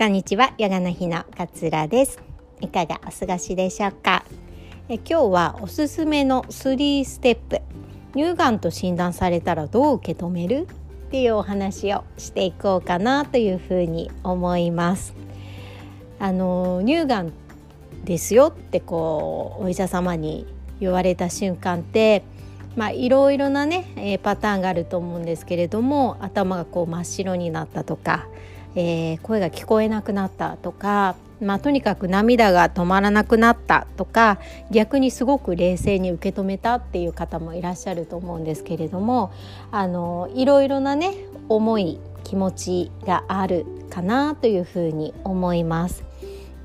こんにちは、ヨガの日の勝です。いかがお過ごしでしょうか？え今日はおすすめの3ステップ。乳がんと診断されたらどう受け止める？っていうお話をしていこうかなというふうに思います。あの乳がんですよってこうお医者様に言われた瞬間ってまあいろいろなね、えー、パターンがあると思うんですけれども頭がこう真っ白になったとか、えー、声が聞こえなくなったとか、まあ、とにかく涙が止まらなくなったとか逆にすごく冷静に受け止めたっていう方もいらっしゃると思うんですけれどもあのいろいろなね思い気持ちがあるかなというふうに思います。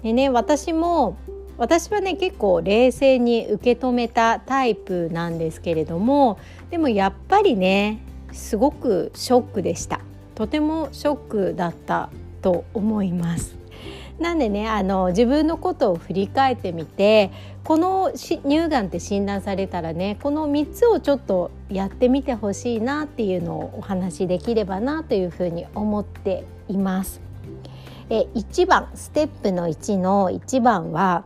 でね私も私はね結構冷静に受け止めたタイプなんですけれどもでもやっぱりねすごくショックでしたとてもショックだったと思います。なんでねあの自分のことを振り返ってみてこの乳がんって診断されたらねこの3つをちょっとやってみてほしいなっていうのをお話しできればなというふうに思っています。え1番ステップの1の1番は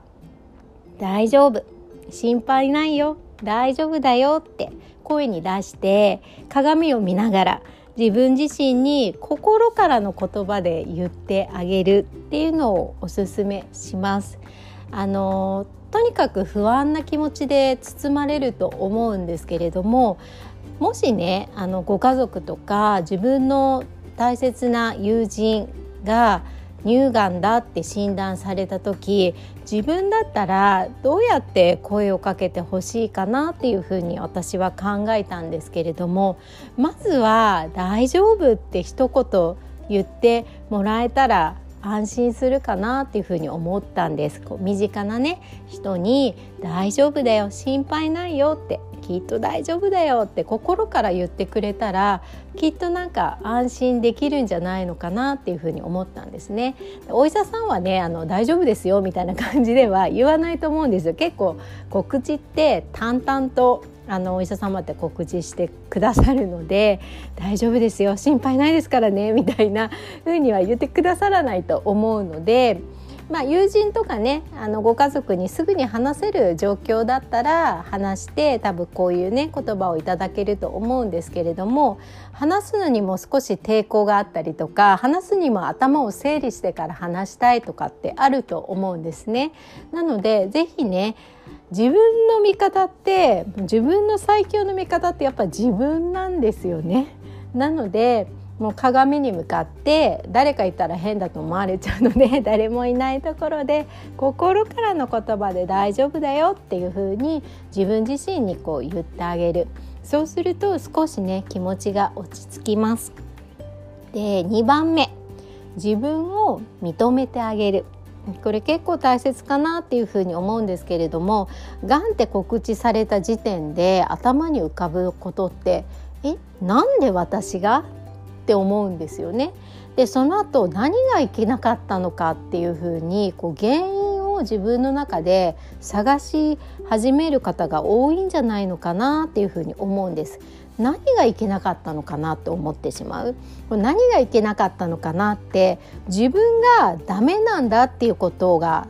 大丈夫。心配ないよ。大丈夫だよって声に出して鏡を見ながら自分自身に心からの言葉で言ってあげるっていうのをおすすめします。あのとにかく不安な気持ちで包まれると思うんですけれどももしねあのご家族とか自分の大切な友人が乳がんだって診断された時自分だったらどうやって声をかけてほしいかなっていうふうに私は考えたんですけれどもまずは「大丈夫」って一言言ってもらえたら安心するかなっていうふうに思ったんです。こう身近なね人に「大丈夫だよ心配ないよ」ってきっと大丈夫だよって心から言ってくれたらきっとなんか安心できるんじゃないのかなっていうふうに思ったんですね。お医者さんはねあの大丈夫ですよみたいな感じでは言わないと思うんですよ。結構告知って淡々とあのお医者様って告知してくださるので大丈夫ですよ心配ないですからねみたいな風には言ってくださらないと思うのでまあ、友人とかねあのご家族にすぐに話せる状況だったら話して多分こういうね言葉をいただけると思うんですけれども話すのにも少し抵抗があったりとか話すにも頭を整理してから話したいとかってあると思うんですね。なので是非ね自分の味方って自分の最強の味方ってやっぱ自分なんですよね。なのでもう鏡に向かって誰かいたら変だと思われちゃうので 誰もいないところで心からの言葉で大丈夫だよっていう風に自分自身にこう言ってあげる。そうすると少しね気持ちが落ち着きます。で2番目。自分を認めてあげる。これ結構大切かなっていうふうに思うんですけれどもがんって告知された時点で頭に浮かぶことってえなんで私がって思うんですよね。でその後何がいけなかったのかっていうふうにこう原因を自分の中で探し始める方が多いんじゃないのかなっていうふうに思うんです。何がいけなかったのかなと思ってしまう何がいけなかったのかなって自分がダメなんだっていうことが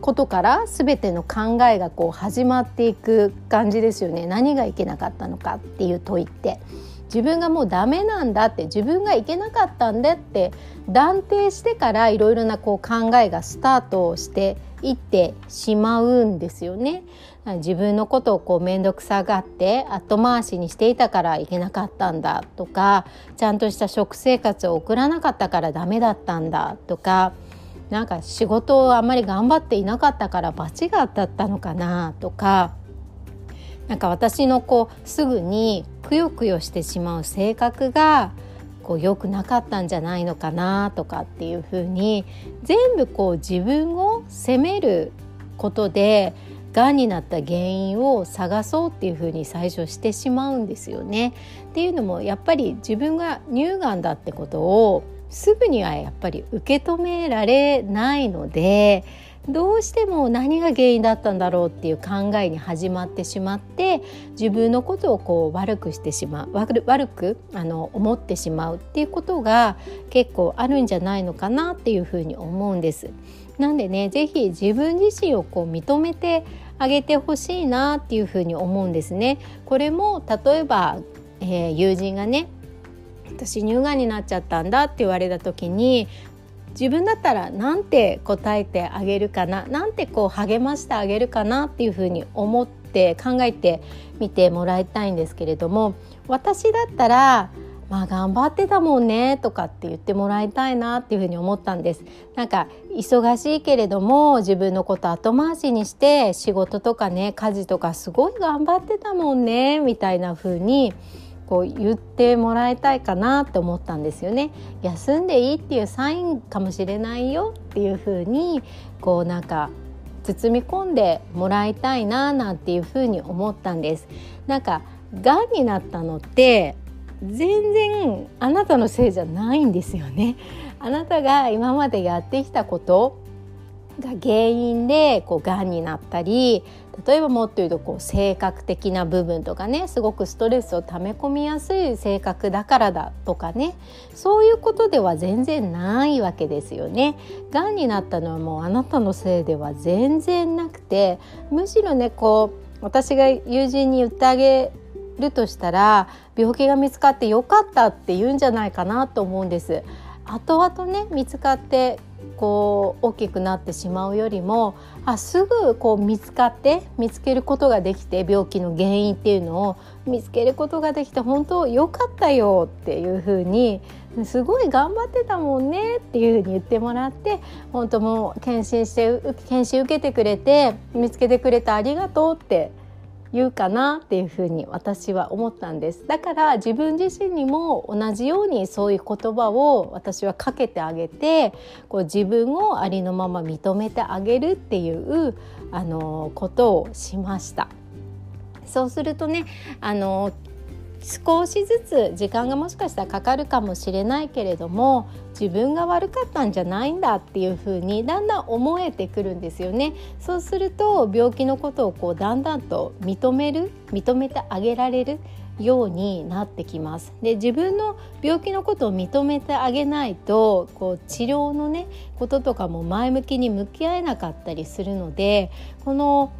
ことから全ての考えがこう始まっていく感じですよね何がいけなかったのかっていう問いって。自分がもうダメなんだって自分がいけなかったんだって断定してからいろいろなこう考えがスタートしていってしまうんですよね。自分のことをこう面倒くさがって後回しにしていたからいけなかったんだとかちゃんとした食生活を送らなかったからダメだったんだとかなんか仕事をあんまり頑張っていなかったから罰が当たったのかなとかなんか私のこうすぐにくよくよしてしまう性格がこう良くなかったんじゃないのかなとかっていうふうに全部こう自分を責めることでがんになった原因を探そうっていうふうに最初してしまうんですよね。っていうのもやっぱり自分が乳がんだってことをすぐにはやっぱり受け止められないのでどうしても何が原因だったんだろうっていう考えに始まってしまって自分のことをこう悪くしてしまう悪くあの思ってしまうっていうことが結構あるんじゃないのかなっていうふうに思うんです。なんでね是非自分自身をこう認めてあげてほしいなっていうふうに思うんですね。これも例えば、えー、友人がね私乳がんになっちゃったんだって言われた時に自分だったらなんて答えてあげるかな？なんてこう励ましてあげるかなっていうふうに思って考えてみてもらいたいんですけれども私だったらまあ頑張ってたもんねとかって言ってもらいたいなっていうふうに思ったんです。なんか忙しいけれども自分のこと後回しにして仕事とかね家事とかすごい頑張ってたもんねみたいな風にこう言ってもらいたいかなって思ったんですよね。休んでいいっていうサインかもしれないよっていう風にこうなんか包み込んでもらいたいななんていう風に思ったんです。なんかがんになったのって全然あなたのせいじゃないんですよね。あなたが今までやってきたことが原因でこうがんになったり例えばもっと言うとこう性格的な部分とかねすごくストレスを溜め込みやすい性格だからだとかねそういうことでは全然ないわけですよね。がんになったのはもうあなたのせいでは全然なくてむしろねこう私が友人に言ってあげるとしたら病気が見つかってよかったって言うんじゃないかなと思うんです。後々ね見つかってこう大きくなってしまうよりもあすぐこう見つかって見つけることができて病気の原因っていうのを見つけることができて本当良かったよっていうふうにすごい頑張ってたもんねっていうふうに言ってもらって本当もう検診して検診受けてくれて見つけてくれてありがとうって言うかなっていうふうに私は思ったんです。だから自分自身にも同じようにそういう言葉を私はかけてあげてこう自分をありのまま認めてあげるっていうあのことをしました。そうするとねあの少しずつ時間がもしかしたらかかるかもしれないけれども自分が悪かったんじゃないんだっていう風にだんだん思えてくるんですよね。そうすると病気のことをこうだんだんと認める認めてあげられるようになってきます。で自分の病気のことを認めてあげないとこう治療のねこととかも前向きに向き合えなかったりするのでこの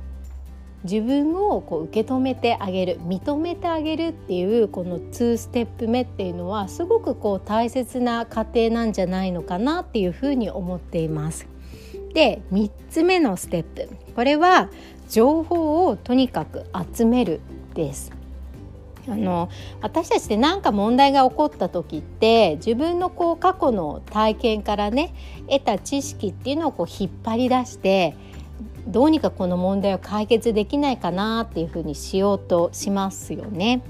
自分をこう受け止めてあげる認めてあげるっていうこの2ステップ目っていうのはすごくこう大切な過程なんじゃないのかなっていうふうに思っています。で3つ目のステップこれは情報をとにかく集めるです。あの私たちって何か問題が起こった時って自分のこう過去の体験からね得た知識っていうのをこう引っ張り出してどうにかこの問題を解決できないかなっていうふうにしようとしますよね。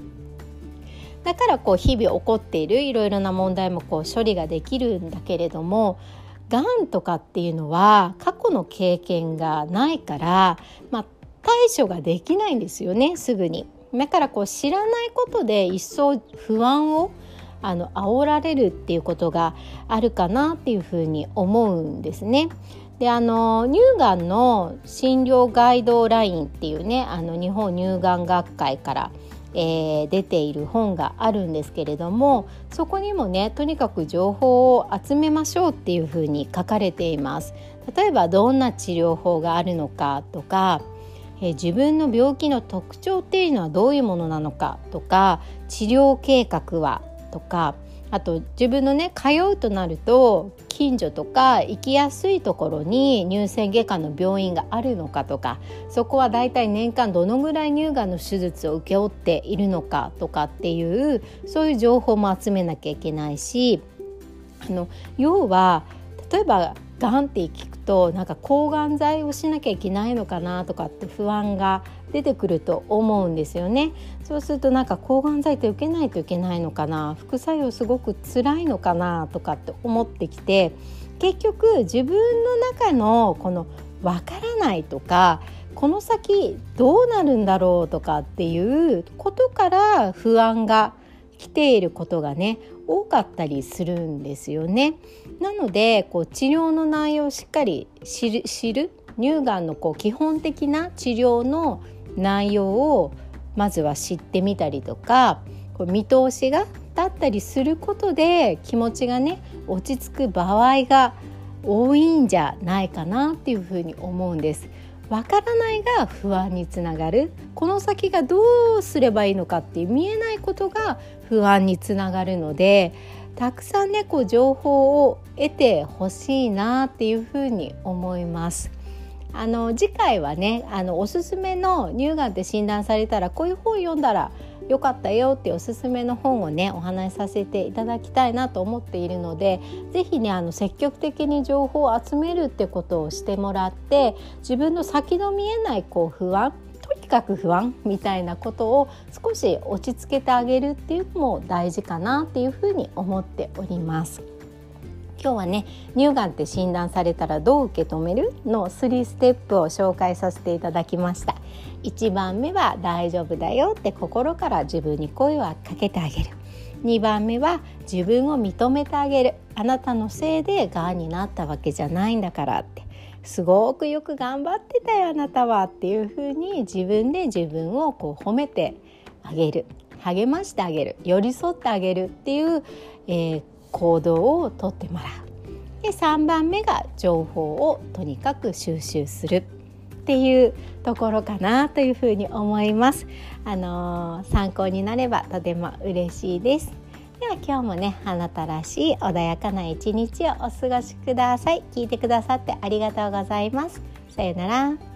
だからこう日々起こっているいろいろな問題もこう処理ができるんだけれどもがんとかっていうのは過去の経験がないから、まあ、対処ができないんですよねすぐに。だからこう知らないことで一層不安をあの煽られるっていうことがあるかなっていうふうに思うんですね。であの乳がんの診療ガイドラインっていうねあの日本乳がん学会から、えー、出ている本があるんですけれどもそこにもねとにかく情報を集めましょうっていうふうに書かれています。例えばどんな治療法があるのかとかえ自分の病気の特徴っていうのはどういうものなのかとか治療計画はとかあと自分のね通うとなると近所とか行きやすいところに乳腺外科の病院があるのかとかそこはだいたい年間どのぐらい乳がんの手術を請け負っているのかとかっていうそういう情報も集めなきゃいけないしあの要は例えばがんって聞くとなんか抗がん剤をしなきゃいけないのかなとかって不安が出てくると思うんですよねそうするとなんか抗がん剤って受けないといけないのかな副作用すごく辛いのかなとかって思ってきて結局自分の中のこのわからないとかこの先どうなるんだろうとかっていうことから不安が来ていることがね多かったりするんですよね。なのでこう治療の内容をしっかり知る知る乳がんのこう基本的な治療の内容をまずは知ってみたりとかこう見通しが立ったりすることで気持ちがね落ち着く場合が多いんじゃないかなっていうふうに思うんです。わからないが不安につながるこの先がどうすればいいのかっていう見えないことが不安につながるのでたくさんねこう情報を得てほしいなっていうふうに思います。あの次回はねあのおすすめの乳がんって診断されたらこういう本読んだらよかったよっておすすめの本をねお話しさせていただきたいなと思っているので是非ねあの積極的に情報を集めるってことをしてもらって自分の先の見えないこう不安とにかく不安みたいなことを少し落ち着けてあげるっていうのも大事かなっていうふうに思っております。今日はね乳がんって診断されたらどう受け止める？の3ステップを紹介させていただきました。1番目は大丈夫だよって心から自分に声をかけてあげる。2番目は自分を認めてあげる。あなたのせいでがんになったわけじゃないんだからって。すごくよく頑張ってたよあなたはっていうふうに自分で自分をこう褒めてあげる。励ましてあげる。寄り添ってあげるっていう、えー、行動をとってもらうで3番目が情報をとにかく収集するっていうところかなというふうに思います。あのー、参考になればとても嬉しいです。では今日もねあなたらしい穏やかな一日をお過ごしください。聞いてくださってありがとうございます。さようなら。